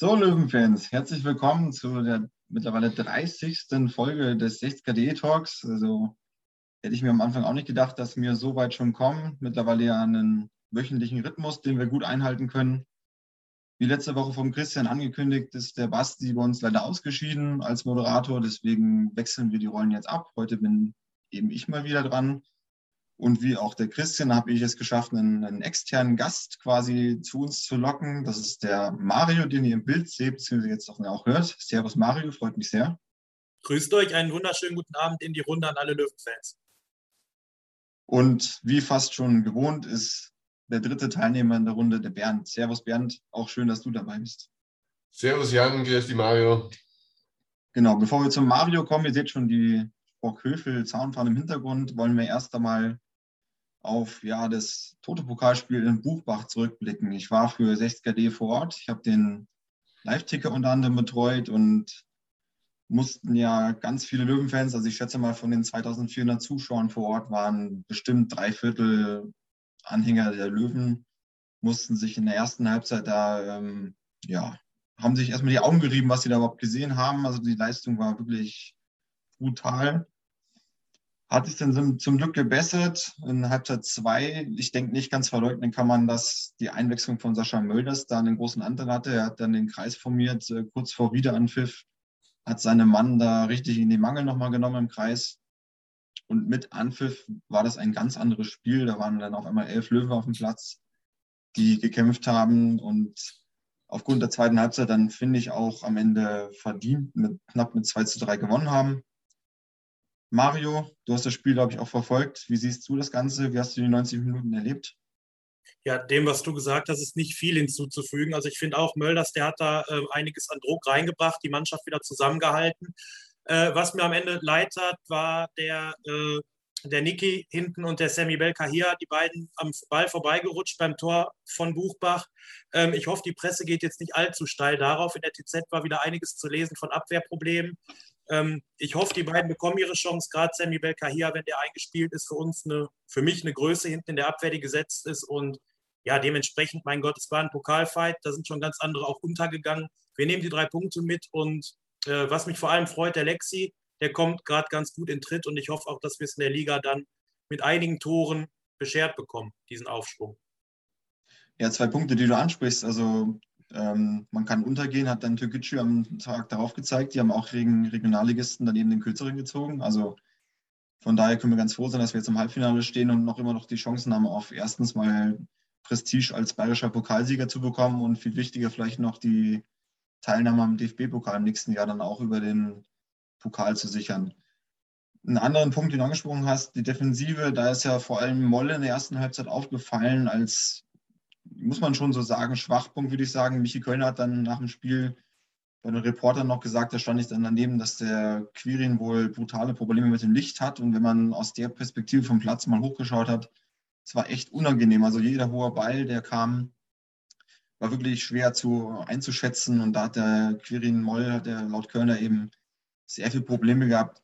So, Löwenfans, herzlich willkommen zu der mittlerweile 30. Folge des 60KDE Talks. Also hätte ich mir am Anfang auch nicht gedacht, dass wir so weit schon kommen. Mittlerweile ja einen wöchentlichen Rhythmus, den wir gut einhalten können. Wie letzte Woche vom Christian angekündigt, ist der Basti bei uns leider ausgeschieden als Moderator. Deswegen wechseln wir die Rollen jetzt ab. Heute bin eben ich mal wieder dran. Und wie auch der Christian habe ich es geschafft, einen, einen, externen Gast quasi zu uns zu locken. Das ist der Mario, den ihr im Bild seht, beziehungsweise jetzt auch hört. Servus Mario, freut mich sehr. Grüßt euch, einen wunderschönen guten Abend in die Runde an alle Löwenfans. Und wie fast schon gewohnt ist der dritte Teilnehmer in der Runde, der Bernd. Servus Bernd, auch schön, dass du dabei bist. Servus Jan, grüß die Mario. Genau, bevor wir zum Mario kommen, ihr seht schon die Burghöfel Zaunfahne im Hintergrund, wollen wir erst einmal auf ja, das Toto-Pokalspiel in Buchbach zurückblicken. Ich war für 60KD vor Ort. Ich habe den Live-Ticker unter anderem betreut und mussten ja ganz viele Löwenfans, also ich schätze mal von den 2400 Zuschauern vor Ort waren bestimmt drei Viertel Anhänger der Löwen, mussten sich in der ersten Halbzeit da, ähm, ja, haben sich erstmal die Augen gerieben, was sie da überhaupt gesehen haben. Also die Leistung war wirklich brutal. Hat sich dann zum Glück gebessert in Halbzeit 2. Ich denke, nicht ganz verleugnen kann man, dass die Einwechslung von Sascha Mölders da einen großen Anteil hatte. Er hat dann den Kreis formiert, äh, kurz vor Wiederanpfiff, hat seinen Mann da richtig in die Mangel nochmal genommen im Kreis. Und mit Anpfiff war das ein ganz anderes Spiel. Da waren dann auf einmal elf Löwen auf dem Platz, die gekämpft haben und aufgrund der zweiten Halbzeit dann, finde ich, auch am Ende verdient mit knapp mit 2 zu 3 gewonnen haben. Mario, du hast das Spiel, glaube ich, auch verfolgt. Wie siehst du das Ganze? Wie hast du die 90 Minuten erlebt? Ja, dem, was du gesagt hast, ist nicht viel hinzuzufügen. Also ich finde auch, Mölders, der hat da äh, einiges an Druck reingebracht, die Mannschaft wieder zusammengehalten. Äh, was mir am Ende leid hat, war der, äh, der Niki hinten und der Sammy Belkahir, die beiden am Ball vorbeigerutscht beim Tor von Buchbach. Ähm, ich hoffe, die Presse geht jetzt nicht allzu steil darauf. In der TZ war wieder einiges zu lesen von Abwehrproblemen. Ähm, ich hoffe, die beiden bekommen ihre Chance. Gerade Sammy Belkahia, wenn der eingespielt ist, für uns eine, für mich eine Größe hinten in der Abwehr, die gesetzt ist. Und ja, dementsprechend, mein Gott, es war ein Pokalfight. Da sind schon ganz andere auch untergegangen. Wir nehmen die drei Punkte mit. Und äh, was mich vor allem freut, der Lexi, der kommt gerade ganz gut in Tritt. Und ich hoffe auch, dass wir es in der Liga dann mit einigen Toren beschert bekommen, diesen Aufschwung. Ja, zwei Punkte, die du ansprichst. Also ähm, man kann untergehen, hat dann Türkgücü am Tag darauf gezeigt. Die haben auch gegen Regionalligisten daneben den Kürzeren gezogen. Also von daher können wir ganz froh sein, dass wir jetzt im Halbfinale stehen und noch immer noch die Chancen haben, auf erstens mal Prestige als bayerischer Pokalsieger zu bekommen und viel wichtiger vielleicht noch die Teilnahme am DFB-Pokal im nächsten Jahr dann auch über den Pokal zu sichern. Einen anderen Punkt, den du angesprochen hast, die Defensive, da ist ja vor allem Molle in der ersten Halbzeit aufgefallen als muss man schon so sagen, Schwachpunkt, würde ich sagen. Michi Kölner hat dann nach dem Spiel bei den Reportern noch gesagt, da stand ich dann daneben, dass der Quirin wohl brutale Probleme mit dem Licht hat. Und wenn man aus der Perspektive vom Platz mal hochgeschaut hat, es war echt unangenehm. Also jeder hohe Ball, der kam, war wirklich schwer zu einzuschätzen. Und da hat der Quirin Moll, hat der laut Kölner eben sehr viele Probleme gehabt.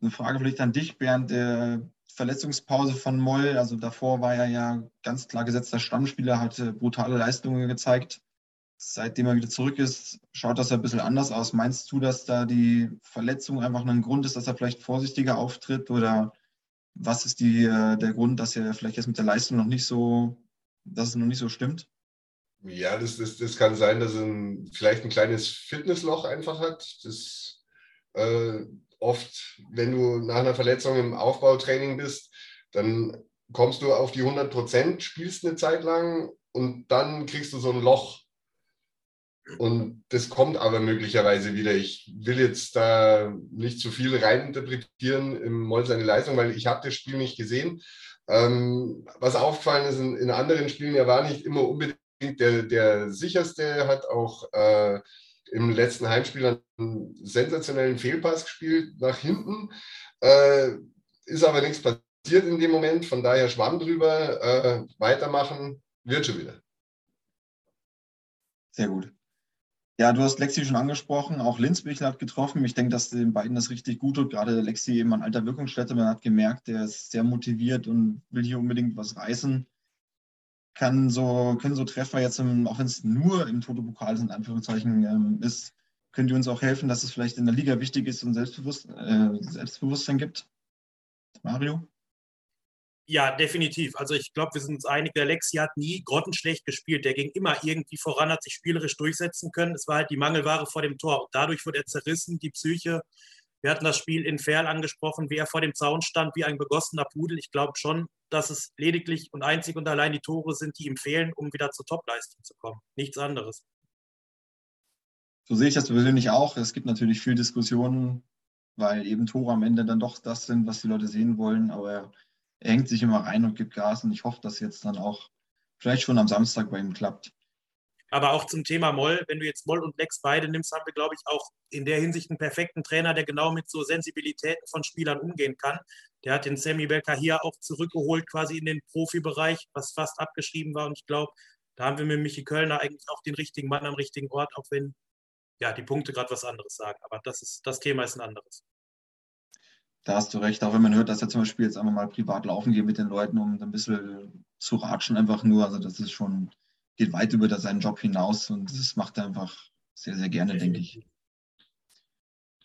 Eine Frage vielleicht an dich, Bernd. Verletzungspause von Moll. Also davor war er ja ganz klar gesetzter Stammspieler, hatte brutale Leistungen gezeigt. Seitdem er wieder zurück ist, schaut das ein bisschen anders aus. Meinst du, dass da die Verletzung einfach ein Grund ist, dass er vielleicht vorsichtiger auftritt? Oder was ist die, äh, der Grund, dass er vielleicht jetzt mit der Leistung noch nicht so, dass es noch nicht so stimmt? Ja, das, das, das kann sein, dass er ein, vielleicht ein kleines Fitnessloch einfach hat. Das äh, oft, wenn du nach einer Verletzung im Aufbautraining bist, dann kommst du auf die 100 Prozent, spielst eine Zeit lang und dann kriegst du so ein Loch. Und das kommt aber möglicherweise wieder. Ich will jetzt da nicht zu viel reininterpretieren im Moll seine Leistung, weil ich habe das Spiel nicht gesehen. Ähm, was aufgefallen ist in, in, anderen Spielen, er war nicht immer unbedingt der, der sicherste, hat auch äh, im letzten Heimspiel einen sensationellen Fehlpass gespielt nach hinten. Äh, ist aber nichts passiert in dem Moment, von daher schwamm drüber, äh, weitermachen, wird schon wieder. Sehr gut. Ja, du hast Lexi schon angesprochen, auch Linzbichler hat getroffen. Ich denke, dass den beiden das richtig gut tut. Gerade Lexi eben an alter Wirkungsstätte. Man hat gemerkt, der ist sehr motiviert und will hier unbedingt was reißen. Kann so, können so Treffer jetzt, im, auch wenn es nur im Toto-Pokal sind, Anführungszeichen, ähm, ist, können die uns auch helfen, dass es vielleicht in der Liga wichtig ist und Selbstbewusst, äh, Selbstbewusstsein gibt? Mario? Ja, definitiv. Also ich glaube, wir sind uns einig, der Lexi hat nie grottenschlecht gespielt. Der ging immer irgendwie voran, hat sich spielerisch durchsetzen können. Es war halt die Mangelware vor dem Tor. Und dadurch wurde er zerrissen, die Psyche. Wir hatten das Spiel in Ferl angesprochen, wie er vor dem Zaun stand, wie ein begossener Pudel. Ich glaube schon, dass es lediglich und einzig und allein die Tore sind, die ihm fehlen, um wieder zur Topleistung zu kommen. Nichts anderes. So sehe ich das persönlich auch. Es gibt natürlich viel Diskussionen, weil eben Tore am Ende dann doch das sind, was die Leute sehen wollen. Aber er hängt sich immer rein und gibt Gas und ich hoffe, dass jetzt dann auch vielleicht schon am Samstag bei ihm klappt. Aber auch zum Thema Moll, wenn du jetzt Moll und Lex beide nimmst, haben wir, glaube ich, auch in der Hinsicht einen perfekten Trainer, der genau mit so Sensibilitäten von Spielern umgehen kann. Der hat den Sammy hier auch zurückgeholt, quasi in den Profibereich, was fast abgeschrieben war. Und ich glaube, da haben wir mit Michi Kölner eigentlich auch den richtigen Mann am richtigen Ort, auch wenn ja, die Punkte gerade was anderes sagen. Aber das, ist, das Thema ist ein anderes. Da hast du recht, auch wenn man hört, dass er zum Beispiel jetzt einmal mal privat laufen geht mit den Leuten, um ein bisschen zu ratschen, einfach nur. Also das ist schon, geht weit über seinen Job hinaus und das macht er einfach sehr, sehr gerne, denke ich.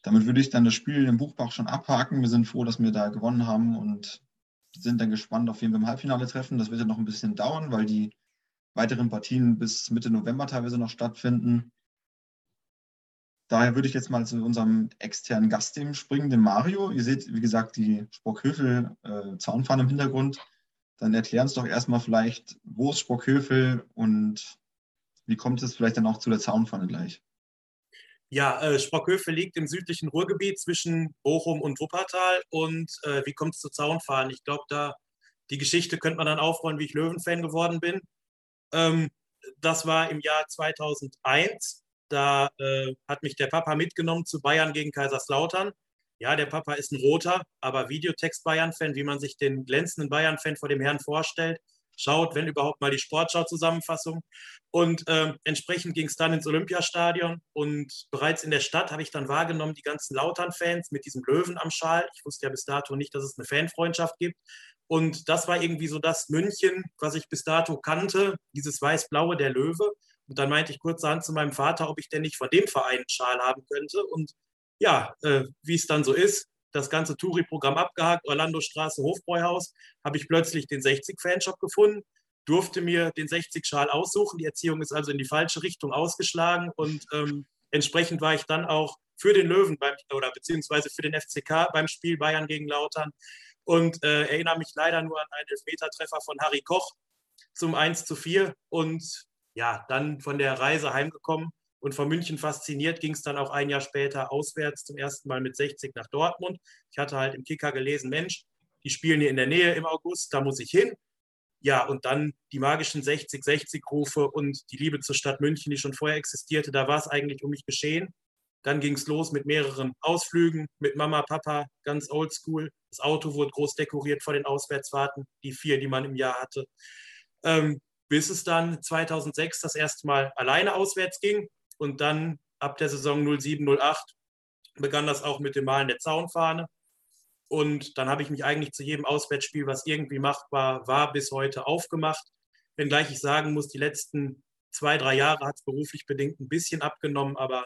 Damit würde ich dann das Spiel im Buchbach schon abhaken. Wir sind froh, dass wir da gewonnen haben und sind dann gespannt, auf wen wir im Halbfinale treffen. Das wird ja noch ein bisschen dauern, weil die weiteren Partien bis Mitte November teilweise noch stattfinden. Daher würde ich jetzt mal zu unserem externen Gast springen, dem Mario. Ihr seht, wie gesagt, die Sprockhöfel äh, im Hintergrund. Dann erklären uns doch erstmal vielleicht, wo ist Sprockhöfel und wie kommt es vielleicht dann auch zu der Zaunfahne gleich? Ja, äh, Sprockhöfel liegt im südlichen Ruhrgebiet zwischen Bochum und Wuppertal. Und äh, wie kommt es zu Zaunfahren? Ich glaube, da die Geschichte könnte man dann aufrollen, wie ich Löwenfan geworden bin. Ähm, das war im Jahr 2001. Da äh, hat mich der Papa mitgenommen zu Bayern gegen Kaiserslautern. Ja, der Papa ist ein roter, aber Videotext-Bayern-Fan, wie man sich den glänzenden Bayern-Fan vor dem Herrn vorstellt. Schaut, wenn überhaupt mal die Sportschau-Zusammenfassung. Und äh, entsprechend ging es dann ins Olympiastadion. Und bereits in der Stadt habe ich dann wahrgenommen, die ganzen Lautern-Fans mit diesem Löwen am Schal. Ich wusste ja bis dato nicht, dass es eine Fanfreundschaft gibt. Und das war irgendwie so das München, was ich bis dato kannte, dieses weiß-blaue der Löwe. Und dann meinte ich kurzerhand zu meinem Vater, ob ich denn nicht von dem Verein einen Schal haben könnte. Und ja, äh, wie es dann so ist, das ganze Touri-Programm abgehakt, Orlando Straße, Hofbräuhaus, habe ich plötzlich den 60-Fanshop gefunden, durfte mir den 60-Schal aussuchen. Die Erziehung ist also in die falsche Richtung ausgeschlagen und ähm, entsprechend war ich dann auch für den Löwen beim, oder beziehungsweise für den FCK beim Spiel Bayern gegen Lautern und äh, erinnere mich leider nur an einen Elfmetertreffer von Harry Koch zum 1 zu 4 und ja, dann von der Reise heimgekommen und von München fasziniert ging es dann auch ein Jahr später auswärts zum ersten Mal mit 60 nach Dortmund. Ich hatte halt im Kicker gelesen, Mensch, die spielen hier in der Nähe im August, da muss ich hin. Ja, und dann die magischen 60-60-Rufe und die Liebe zur Stadt München, die schon vorher existierte, da war es eigentlich um mich geschehen. Dann ging es los mit mehreren Ausflügen mit Mama, Papa, ganz oldschool. Das Auto wurde groß dekoriert vor den Auswärtsfahrten, die vier, die man im Jahr hatte. Ähm, bis es dann 2006 das erste Mal alleine auswärts ging und dann ab der Saison 07, 08 begann das auch mit dem Malen der Zaunfahne. Und dann habe ich mich eigentlich zu jedem Auswärtsspiel, was irgendwie machbar war, bis heute aufgemacht. Wenngleich ich sagen muss, die letzten zwei, drei Jahre hat es beruflich bedingt ein bisschen abgenommen. Aber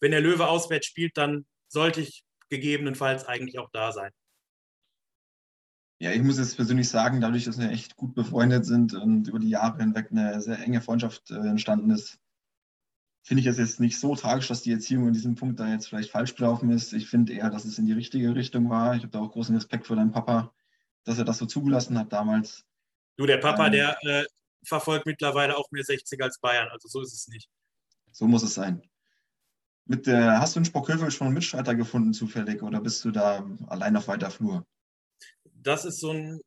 wenn der Löwe auswärts spielt, dann sollte ich gegebenenfalls eigentlich auch da sein. Ja, ich muss jetzt persönlich sagen, dadurch, dass wir echt gut befreundet sind und über die Jahre hinweg eine sehr enge Freundschaft äh, entstanden ist, finde ich es jetzt nicht so tragisch, dass die Erziehung in diesem Punkt da jetzt vielleicht falsch gelaufen ist. Ich finde eher, dass es in die richtige Richtung war. Ich habe da auch großen Respekt vor deinem Papa, dass er das so zugelassen hat damals. Du, der Papa, ähm, der äh, verfolgt mittlerweile auch mehr 60 als Bayern, also so ist es nicht. So muss es sein. Mit der, hast du in Spockhövel schon einen Mitstreiter gefunden zufällig oder bist du da allein auf weiter Flur? das ist so ein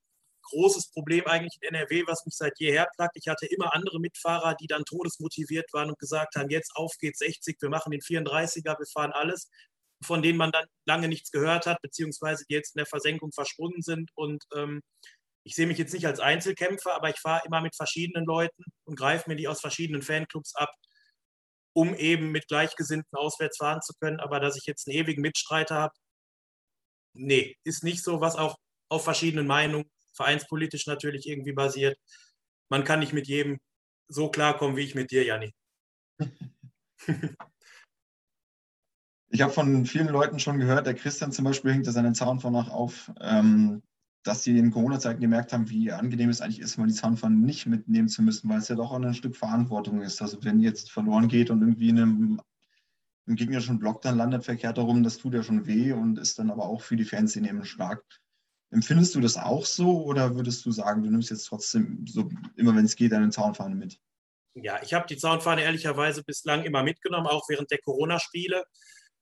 großes Problem eigentlich in NRW, was mich seit jeher plagt. Ich hatte immer andere Mitfahrer, die dann todesmotiviert waren und gesagt haben, jetzt auf geht's 60, wir machen den 34er, wir fahren alles, von denen man dann lange nichts gehört hat, beziehungsweise die jetzt in der Versenkung verschwunden sind. Und ähm, ich sehe mich jetzt nicht als Einzelkämpfer, aber ich fahre immer mit verschiedenen Leuten und greife mir die aus verschiedenen Fanclubs ab, um eben mit Gleichgesinnten auswärts fahren zu können. Aber dass ich jetzt einen ewigen Mitstreiter habe, nee, ist nicht so, was auch auf verschiedenen Meinungen, vereinspolitisch natürlich irgendwie basiert. man kann nicht mit jedem so klarkommen, wie ich mit dir, Janni. Ich habe von vielen Leuten schon gehört, der Christian zum Beispiel hängt seinen Zaunpfannen auch auf, ähm, dass sie in Corona-Zeiten gemerkt haben, wie angenehm es eigentlich ist, mal die Zaunpfannen nicht mitnehmen zu müssen, weil es ja doch auch ein Stück Verantwortung ist. Also wenn jetzt verloren geht und irgendwie in einem im gegnerischen Block dann landet verkehrt darum, das tut ja schon weh und ist dann aber auch für die Fanszene eben stark. Empfindest du das auch so oder würdest du sagen, du nimmst jetzt trotzdem so immer, wenn es geht, deine Zaunfahne mit? Ja, ich habe die Zaunfahne ehrlicherweise bislang immer mitgenommen, auch während der Corona-Spiele.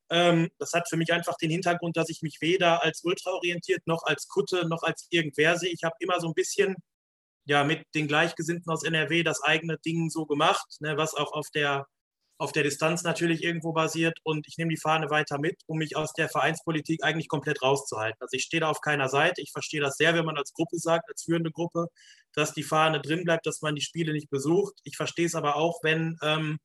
Ähm, das hat für mich einfach den Hintergrund, dass ich mich weder als ultraorientiert noch als Kutte noch als irgendwer sehe. Ich habe immer so ein bisschen ja mit den Gleichgesinnten aus NRW das eigene Ding so gemacht, ne, was auch auf der auf der Distanz natürlich irgendwo basiert und ich nehme die Fahne weiter mit, um mich aus der Vereinspolitik eigentlich komplett rauszuhalten. Also ich stehe da auf keiner Seite. Ich verstehe das sehr, wenn man als Gruppe sagt, als führende Gruppe, dass die Fahne drin bleibt, dass man die Spiele nicht besucht. Ich verstehe es aber auch, wenn ähm,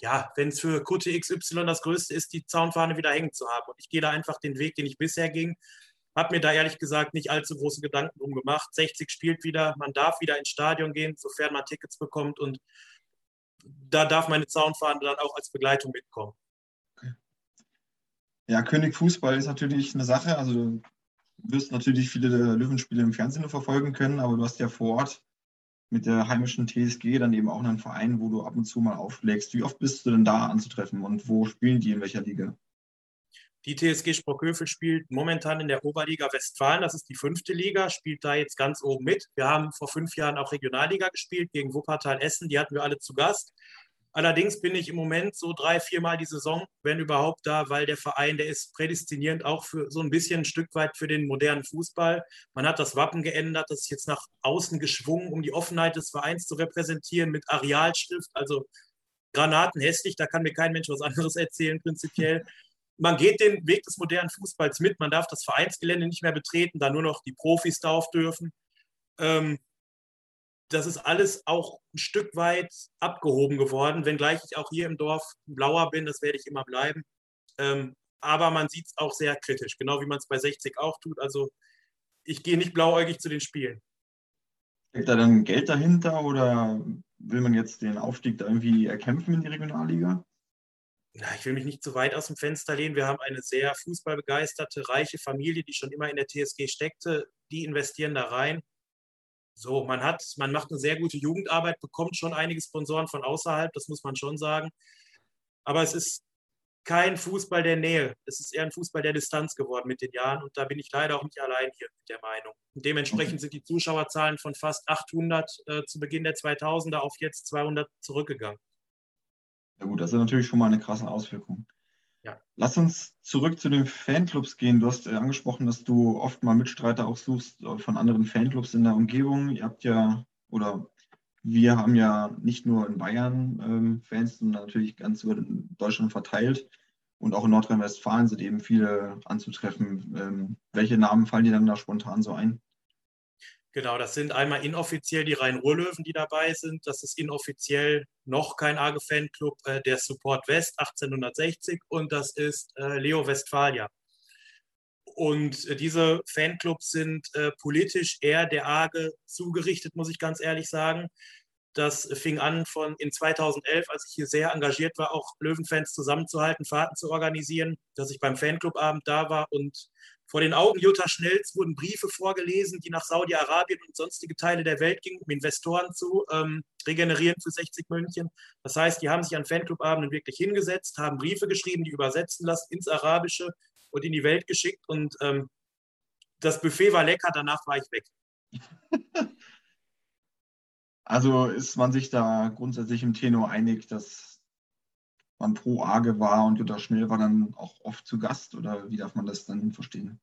ja, wenn es für Kutte XY das Größte ist, die Zaunfahne wieder hängen zu haben. Und ich gehe da einfach den Weg, den ich bisher ging. Habe mir da ehrlich gesagt nicht allzu große Gedanken drum gemacht. 60 spielt wieder, man darf wieder ins Stadion gehen, sofern man Tickets bekommt. Und da darf meine Zaunfahne dann auch als Begleitung mitkommen. Ja, König Fußball ist natürlich eine Sache. Also du wirst natürlich viele der Löwenspiele im Fernsehen nur verfolgen können, aber du hast ja vor Ort mit der heimischen TSG dann eben auch einen Verein, wo du ab und zu mal aufschlägst. Wie oft bist du denn da anzutreffen und wo spielen die in welcher Liga? Die TSG Sprockhövel spielt momentan in der Oberliga Westfalen, das ist die fünfte Liga, spielt da jetzt ganz oben mit. Wir haben vor fünf Jahren auch Regionalliga gespielt gegen Wuppertal Essen, die hatten wir alle zu Gast. Allerdings bin ich im Moment so drei, viermal die Saison, wenn überhaupt da, weil der Verein, der ist prädestinierend auch für so ein bisschen ein Stück weit für den modernen Fußball. Man hat das Wappen geändert, das ist jetzt nach außen geschwungen, um die Offenheit des Vereins zu repräsentieren mit Arealstift, also Granaten hässlich, da kann mir kein Mensch was anderes erzählen prinzipiell man geht den Weg des modernen Fußballs mit. Man darf das Vereinsgelände nicht mehr betreten, da nur noch die Profis drauf dürfen. Ähm, das ist alles auch ein Stück weit abgehoben geworden, wenngleich ich auch hier im Dorf blauer bin, das werde ich immer bleiben. Ähm, aber man sieht es auch sehr kritisch, genau wie man es bei 60 auch tut. Also ich gehe nicht blauäugig zu den Spielen. Steckt da dann Geld dahinter oder will man jetzt den Aufstieg da irgendwie erkämpfen in die Regionalliga? Na, ich will mich nicht zu weit aus dem Fenster lehnen. Wir haben eine sehr fußballbegeisterte, reiche Familie, die schon immer in der TSG steckte. Die investieren da rein. So, man hat, man macht eine sehr gute Jugendarbeit, bekommt schon einige Sponsoren von außerhalb, das muss man schon sagen. Aber es ist kein Fußball der Nähe. Es ist eher ein Fußball der Distanz geworden mit den Jahren. Und da bin ich leider auch nicht allein hier mit der Meinung. Und dementsprechend sind die Zuschauerzahlen von fast 800 äh, zu Beginn der 2000er auf jetzt 200 zurückgegangen. Ja gut, das ist natürlich schon mal eine krasse Auswirkung. Ja. Lass uns zurück zu den Fanclubs gehen. Du hast äh, angesprochen, dass du oft mal Mitstreiter auch suchst äh, von anderen Fanclubs in der Umgebung. Ihr habt ja, oder wir haben ja nicht nur in Bayern ähm, Fans, sondern natürlich ganz über Deutschland verteilt. Und auch in Nordrhein-Westfalen sind eben viele anzutreffen. Ähm, welche Namen fallen dir dann da spontan so ein? Genau, das sind einmal inoffiziell die Rhein-Ruhr-Löwen, die dabei sind. Das ist inoffiziell noch kein AGE-Fanclub, äh, der Support West 1860 und das ist äh, Leo Westfalia. Und äh, diese Fanclubs sind äh, politisch eher der AGE zugerichtet, muss ich ganz ehrlich sagen. Das fing an von in 2011, als ich hier sehr engagiert war, auch Löwenfans zusammenzuhalten, Fahrten zu organisieren, dass ich beim Fanclubabend da war und vor den Augen Jutta Schnells wurden Briefe vorgelesen, die nach Saudi-Arabien und sonstige Teile der Welt gingen, um Investoren zu ähm, regenerieren für 60 München. Das heißt, die haben sich an Fanclubabenden wirklich hingesetzt, haben Briefe geschrieben, die übersetzen lassen ins Arabische und in die Welt geschickt. Und ähm, das Buffet war lecker, danach war ich weg. Also ist man sich da grundsätzlich im Tenor einig, dass man pro Arge war und Jutta Schnell war dann auch oft zu Gast oder wie darf man das dann verstehen?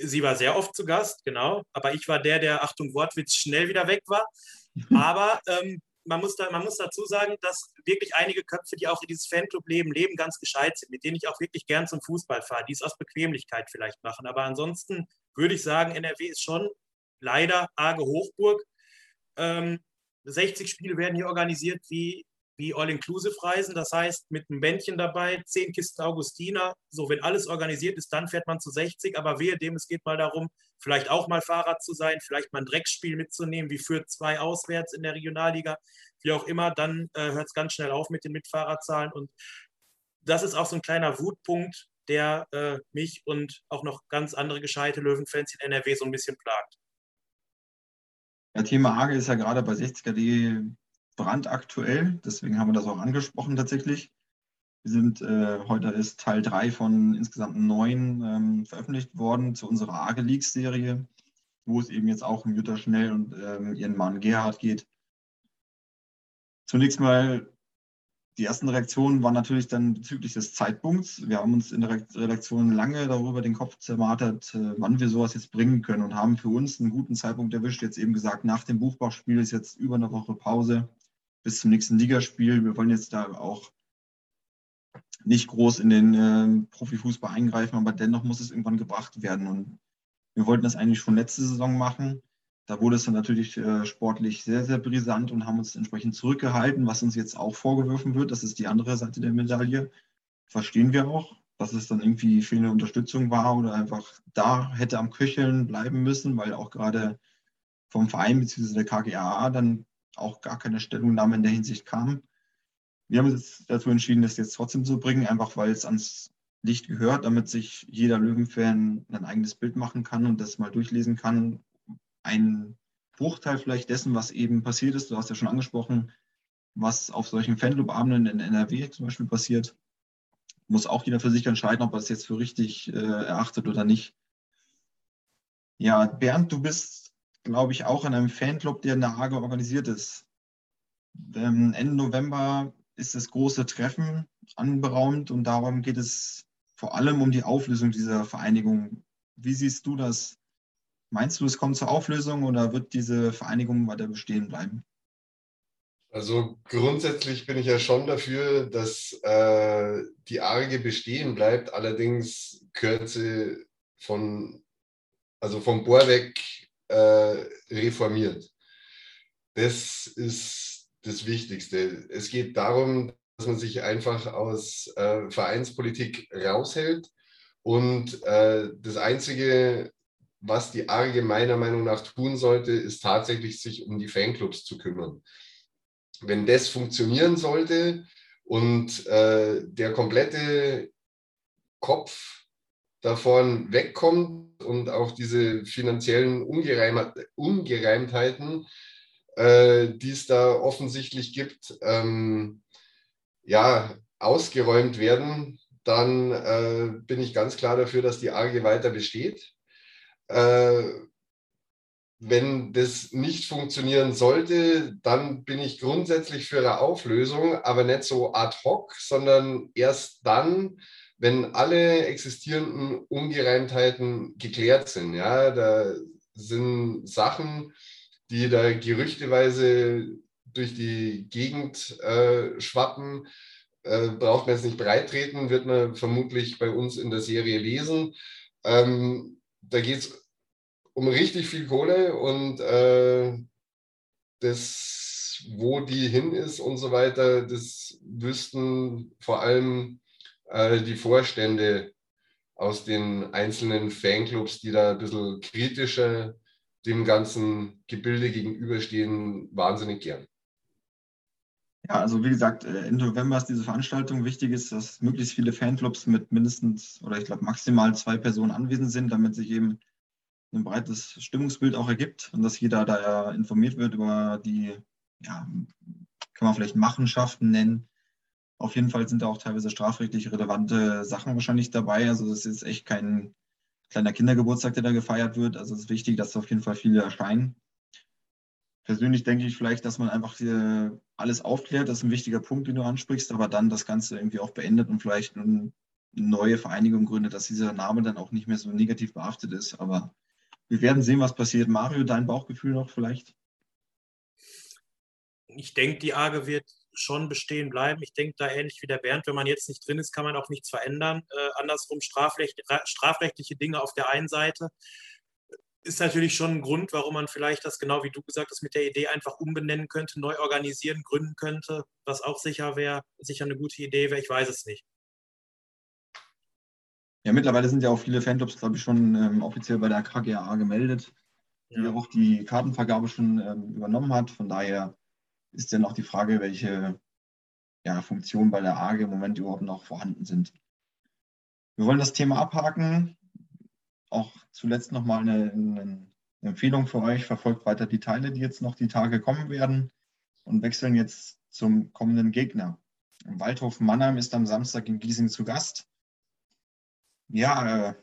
Sie war sehr oft zu Gast, genau. Aber ich war der, der, Achtung, Wortwitz, schnell wieder weg war. Aber ähm, man, muss da, man muss dazu sagen, dass wirklich einige Köpfe, die auch in dieses Fanclub-Leben leben, ganz gescheit sind, mit denen ich auch wirklich gern zum Fußball fahre, die es aus Bequemlichkeit vielleicht machen. Aber ansonsten würde ich sagen, NRW ist schon leider arge Hochburg. Ähm, 60 Spiele werden hier organisiert wie wie All-Inclusive-Reisen. Das heißt, mit einem Bändchen dabei, zehn Kisten Augustiner. So, wenn alles organisiert ist, dann fährt man zu 60. Aber wehe dem, es geht mal darum, vielleicht auch mal Fahrrad zu sein, vielleicht mal ein Dreckspiel mitzunehmen, wie für zwei auswärts in der Regionalliga, wie auch immer. Dann äh, hört es ganz schnell auf mit den Mitfahrerzahlen. Und das ist auch so ein kleiner Wutpunkt, der äh, mich und auch noch ganz andere gescheite Löwenfans in NRW so ein bisschen plagt. Ja, Thema Arge ist ja gerade bei 60er.de brandaktuell. Deswegen haben wir das auch angesprochen tatsächlich. Wir sind, äh, heute ist Teil 3 von insgesamt neun ähm, veröffentlicht worden zu unserer Arge Leaks Serie, wo es eben jetzt auch um Jutta Schnell und ähm, ihren Mann Gerhard geht. Zunächst mal, die ersten Reaktionen waren natürlich dann bezüglich des Zeitpunkts. Wir haben uns in der Redaktion lange darüber den Kopf zermartert, äh, wann wir sowas jetzt bringen können und haben für uns einen guten Zeitpunkt erwischt. Jetzt eben gesagt, nach dem Buchbachspiel ist jetzt über eine Woche Pause bis zum nächsten Ligaspiel. Wir wollen jetzt da auch nicht groß in den äh, Profifußball eingreifen, aber dennoch muss es irgendwann gebracht werden. Und wir wollten das eigentlich schon letzte Saison machen. Da wurde es dann natürlich äh, sportlich sehr, sehr brisant und haben uns entsprechend zurückgehalten, was uns jetzt auch vorgeworfen wird. Das ist die andere Seite der Medaille. Verstehen wir auch, dass es dann irgendwie fehlende Unterstützung war oder einfach da hätte am Köcheln bleiben müssen, weil auch gerade vom Verein bzw. der KGAA dann auch gar keine Stellungnahme in der Hinsicht kam. Wir haben uns dazu entschieden, das jetzt trotzdem zu bringen, einfach weil es ans Licht gehört, damit sich jeder Löwenfan ein eigenes Bild machen kann und das mal durchlesen kann. Ein Bruchteil vielleicht dessen, was eben passiert ist, du hast ja schon angesprochen, was auf solchen Fanclub-Abenden in NRW zum Beispiel passiert, muss auch jeder für sich entscheiden, ob er es jetzt für richtig äh, erachtet oder nicht. Ja, Bernd, du bist glaube ich, auch in einem Fanclub, der in der Hage organisiert ist. Ähm, Ende November ist das große Treffen anberaumt und darum geht es vor allem um die Auflösung dieser Vereinigung. Wie siehst du das? Meinst du, es kommt zur Auflösung oder wird diese Vereinigung weiter bestehen bleiben? Also grundsätzlich bin ich ja schon dafür, dass äh, die Arge bestehen bleibt. Allerdings sie von, also vom Bohrweg äh, reformiert. Das ist das Wichtigste. Es geht darum, dass man sich einfach aus äh, Vereinspolitik raushält und äh, das Einzige, was die Arge meiner Meinung nach tun sollte, ist tatsächlich sich um die Fanclubs zu kümmern. Wenn das funktionieren sollte und äh, der komplette Kopf davon wegkommt und auch diese finanziellen Ungereim Ungereimtheiten, äh, die es da offensichtlich gibt, ähm, ja, ausgeräumt werden, dann äh, bin ich ganz klar dafür, dass die ARGE weiter besteht. Äh, wenn das nicht funktionieren sollte, dann bin ich grundsätzlich für eine Auflösung, aber nicht so ad hoc, sondern erst dann, wenn alle existierenden Ungereimtheiten geklärt sind, ja, da sind Sachen, die da gerüchteweise durch die Gegend äh, schwappen, äh, braucht man jetzt nicht breitreten, wird man vermutlich bei uns in der Serie lesen. Ähm, da geht es um richtig viel Kohle und äh, das, wo die hin ist und so weiter, das wüssten vor allem äh, die Vorstände aus den einzelnen Fanclubs, die da ein bisschen kritischer dem ganzen Gebilde gegenüberstehen, wahnsinnig gern. Ja, also wie gesagt, äh, Ende November ist diese Veranstaltung. Wichtig ist, dass möglichst viele Fanclubs mit mindestens oder ich glaube maximal zwei Personen anwesend sind, damit sich eben ein breites Stimmungsbild auch ergibt und dass jeder da informiert wird über die, ja, kann man vielleicht Machenschaften nennen, auf jeden Fall sind da auch teilweise strafrechtlich relevante Sachen wahrscheinlich dabei. Also es ist echt kein kleiner Kindergeburtstag, der da gefeiert wird. Also es ist wichtig, dass auf jeden Fall viele erscheinen. Persönlich denke ich vielleicht, dass man einfach hier alles aufklärt. Das ist ein wichtiger Punkt, den du ansprichst, aber dann das Ganze irgendwie auch beendet und vielleicht eine neue Vereinigung gründet, dass dieser Name dann auch nicht mehr so negativ behaftet ist. Aber wir werden sehen, was passiert. Mario, dein Bauchgefühl noch vielleicht? Ich denke, die Arge wird schon bestehen bleiben. Ich denke da ähnlich wie der Bernd, wenn man jetzt nicht drin ist, kann man auch nichts verändern. Äh, andersrum strafrecht, strafrechtliche Dinge auf der einen Seite. Ist natürlich schon ein Grund, warum man vielleicht das genau wie du gesagt hast, mit der Idee einfach umbenennen könnte, neu organisieren, gründen könnte, was auch sicher wäre, sicher eine gute Idee wäre. Ich weiß es nicht. Ja, mittlerweile sind ja auch viele Fanclubs, glaube ich, schon ähm, offiziell bei der KGA gemeldet, die ja. auch die Kartenvergabe schon ähm, übernommen hat. Von daher ist ja noch die Frage, welche ja, Funktionen bei der AG im Moment überhaupt noch vorhanden sind. Wir wollen das Thema abhaken. Auch zuletzt nochmal eine, eine Empfehlung für euch. Verfolgt weiter die Teile, die jetzt noch die Tage kommen werden und wechseln jetzt zum kommenden Gegner. Waldhof Mannheim ist am Samstag in Giesing zu Gast ja, äh,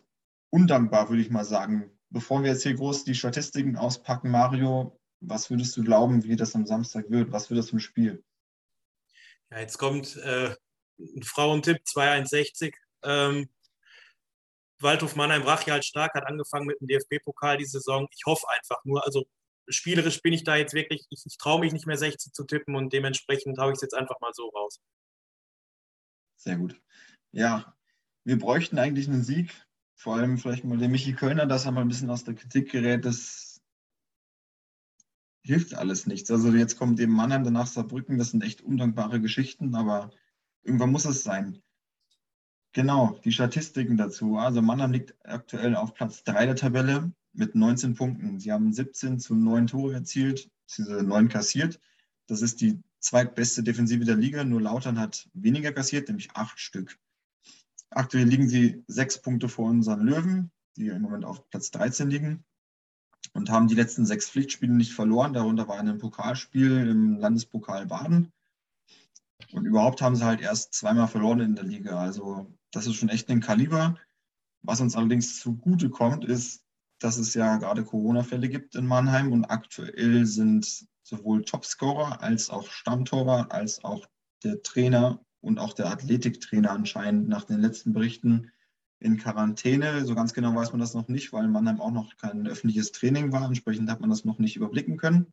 undankbar, würde ich mal sagen. Bevor wir jetzt hier groß die Statistiken auspacken, Mario, was würdest du glauben, wie das am Samstag wird? Was wird das ein Spiel? Ja, jetzt kommt äh, ein Frauentipp 2-1-60. Ähm, Waldhof Mannheim halt stark, hat angefangen mit dem DFB-Pokal die Saison. Ich hoffe einfach nur, also spielerisch bin ich da jetzt wirklich, ich, ich traue mich nicht mehr 60 zu tippen und dementsprechend haue ich es jetzt einfach mal so raus. Sehr gut. Ja, wir bräuchten eigentlich einen Sieg. Vor allem vielleicht mal der Michi Kölner, dass er mal ein bisschen aus der Kritik gerät. Das hilft alles nichts. Also jetzt kommt eben Mannheim, danach Saarbrücken. Das sind echt undankbare Geschichten, aber irgendwann muss es sein. Genau, die Statistiken dazu. Also Mannheim liegt aktuell auf Platz 3 der Tabelle mit 19 Punkten. Sie haben 17 zu 9 Tore erzielt, beziehungsweise 9 kassiert. Das ist die zweitbeste Defensive der Liga. Nur Lautern hat weniger kassiert, nämlich 8 Stück. Aktuell liegen sie sechs Punkte vor unseren Löwen, die im Moment auf Platz 13 liegen und haben die letzten sechs Pflichtspiele nicht verloren. Darunter war ein Pokalspiel im Landespokal Baden. Und überhaupt haben sie halt erst zweimal verloren in der Liga. Also das ist schon echt ein Kaliber. Was uns allerdings zugute kommt, ist, dass es ja gerade Corona-Fälle gibt in Mannheim und aktuell sind sowohl Topscorer als auch Stammtorwart als auch der Trainer und auch der Athletiktrainer anscheinend nach den letzten Berichten in Quarantäne. So ganz genau weiß man das noch nicht, weil Mannheim auch noch kein öffentliches Training war. Entsprechend hat man das noch nicht überblicken können.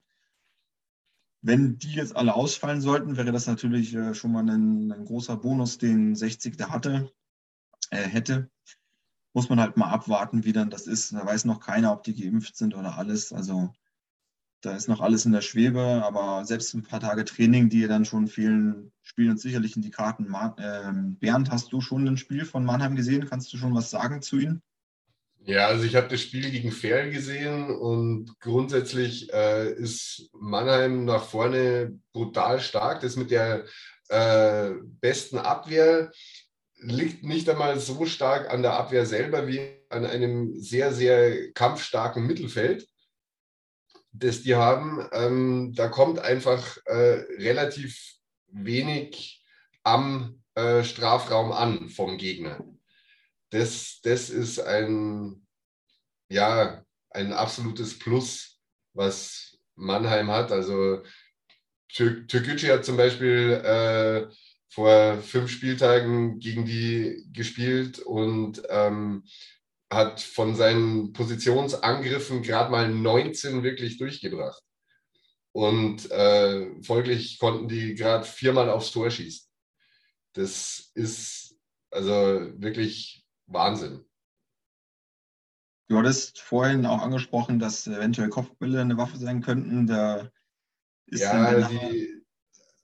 Wenn die jetzt alle ausfallen sollten, wäre das natürlich äh, schon mal ein, ein großer Bonus, den 60 der hatte, äh, hätte. Muss man halt mal abwarten, wie dann das ist. Da weiß noch keiner, ob die geimpft sind oder alles. Also da ist noch alles in der Schwebe, aber selbst ein paar Tage Training, die dann schon fehlen, spielen uns sicherlich in die Karten. Ähm, Bernd, hast du schon ein Spiel von Mannheim gesehen? Kannst du schon was sagen zu ihnen? Ja, also ich habe das Spiel gegen Ferl gesehen und grundsätzlich äh, ist Mannheim nach vorne brutal stark. Das mit der äh, besten Abwehr liegt nicht einmal so stark an der Abwehr selber wie an einem sehr, sehr kampfstarken Mittelfeld das die haben, ähm, da kommt einfach äh, relativ wenig am äh, Strafraum an vom Gegner. Das, das ist ein, ja, ein absolutes Plus, was Mannheim hat. Also Türkgücü hat zum Beispiel äh, vor fünf Spieltagen gegen die gespielt und ähm, hat von seinen Positionsangriffen gerade mal 19 wirklich durchgebracht. Und äh, folglich konnten die gerade viermal aufs Tor schießen. Das ist also wirklich Wahnsinn. Du hattest vorhin auch angesprochen, dass eventuell Kopfbälle eine Waffe sein könnten. Da ist ja, die,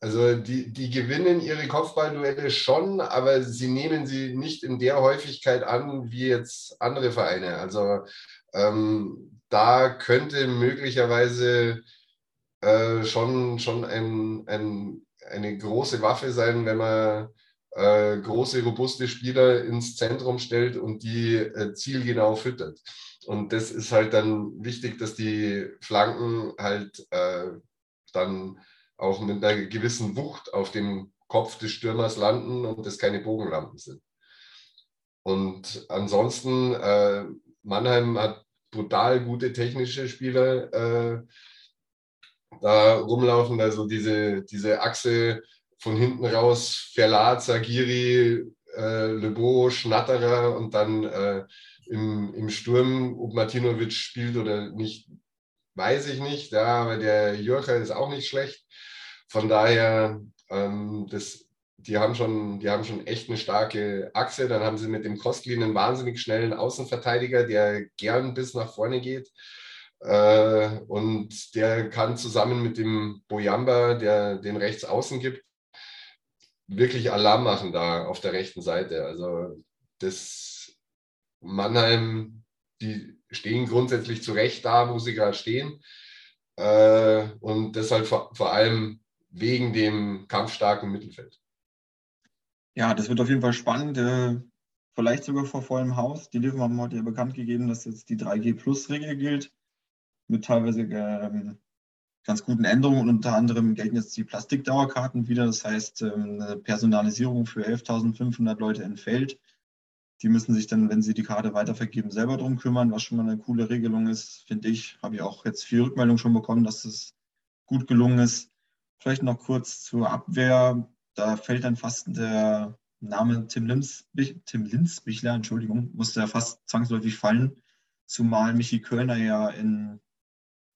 also die, die gewinnen ihre Kopfballduelle schon, aber sie nehmen sie nicht in der Häufigkeit an wie jetzt andere Vereine. Also ähm, da könnte möglicherweise äh, schon, schon ein, ein, eine große Waffe sein, wenn man äh, große, robuste Spieler ins Zentrum stellt und die äh, zielgenau füttert. Und das ist halt dann wichtig, dass die Flanken halt äh, dann auch mit einer gewissen Wucht auf dem Kopf des Stürmers landen und das keine Bogenlampen sind. Und ansonsten, äh, Mannheim hat brutal gute technische Spieler äh, da rumlaufen. Also diese, diese Achse von hinten raus, Verlat, Sagiri, äh, Lebeau, Schnatterer und dann äh, im, im Sturm, ob Martinovic spielt oder nicht, weiß ich nicht. Ja, aber der Jürcher ist auch nicht schlecht. Von daher, ähm, das die haben schon, die haben schon echt eine starke Achse. Dann haben sie mit dem Kostli einen wahnsinnig schnellen Außenverteidiger, der gern bis nach vorne geht. Äh, und der kann zusammen mit dem Boyamba, der den Rechtsaußen gibt, wirklich Alarm machen da auf der rechten Seite. Also das Mannheim, die stehen grundsätzlich zu Recht da, wo sie gerade stehen. Äh, und deshalb vor, vor allem wegen dem kampfstarken Mittelfeld. Ja, das wird auf jeden Fall spannend. Äh, vielleicht sogar vor vollem Haus. Die Löwen haben heute ja bekannt gegeben, dass jetzt die 3G-Plus-Regel gilt. Mit teilweise ähm, ganz guten Änderungen. Und unter anderem gelten jetzt die Plastikdauerkarten wieder. Das heißt, ähm, eine Personalisierung für 11.500 Leute entfällt. Die müssen sich dann, wenn sie die Karte weitervergeben, selber darum kümmern, was schon mal eine coole Regelung ist, finde ich. Habe ich auch jetzt viel Rückmeldung schon bekommen, dass es gut gelungen ist. Vielleicht noch kurz zur Abwehr da fällt dann fast der Name Tim, Lims, Tim Linsbichler, Entschuldigung, musste ja fast zwangsläufig fallen, zumal Michi Kölner ja in,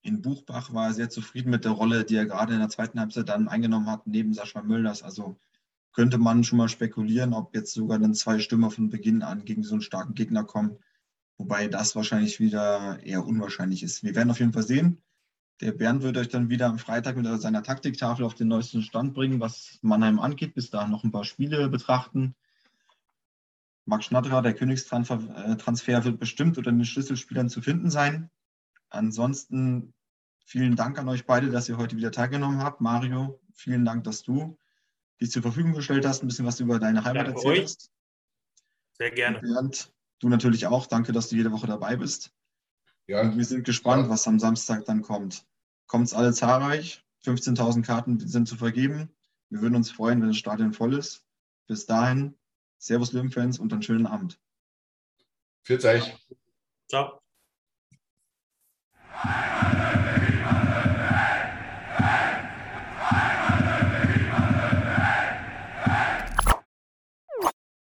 in Buchbach war sehr zufrieden mit der Rolle, die er gerade in der zweiten Halbzeit dann eingenommen hat, neben Sascha Mölders. Also könnte man schon mal spekulieren, ob jetzt sogar dann zwei Stürmer von Beginn an gegen so einen starken Gegner kommen, wobei das wahrscheinlich wieder eher unwahrscheinlich ist. Wir werden auf jeden Fall sehen. Der Bernd wird euch dann wieder am Freitag mit seiner Taktiktafel auf den neuesten Stand bringen, was Mannheim angeht. Bis dahin noch ein paar Spiele betrachten. Max Schnatterer, der Königstransfer, äh, wird bestimmt unter den Schlüsselspielern zu finden sein. Ansonsten vielen Dank an euch beide, dass ihr heute wieder teilgenommen habt. Mario, vielen Dank, dass du dich zur Verfügung gestellt hast, ein bisschen was über deine Heimat Danke erzählt euch. hast. Sehr gerne. Bernd, du natürlich auch. Danke, dass du jede Woche dabei bist. Ja. Und wir sind gespannt, was am Samstag dann kommt kommt es alle zahlreich. 15.000 Karten sind zu vergeben. Wir würden uns freuen, wenn das Stadion voll ist. Bis dahin, Servus Löwenfans und einen schönen Abend. Für euch. Ciao.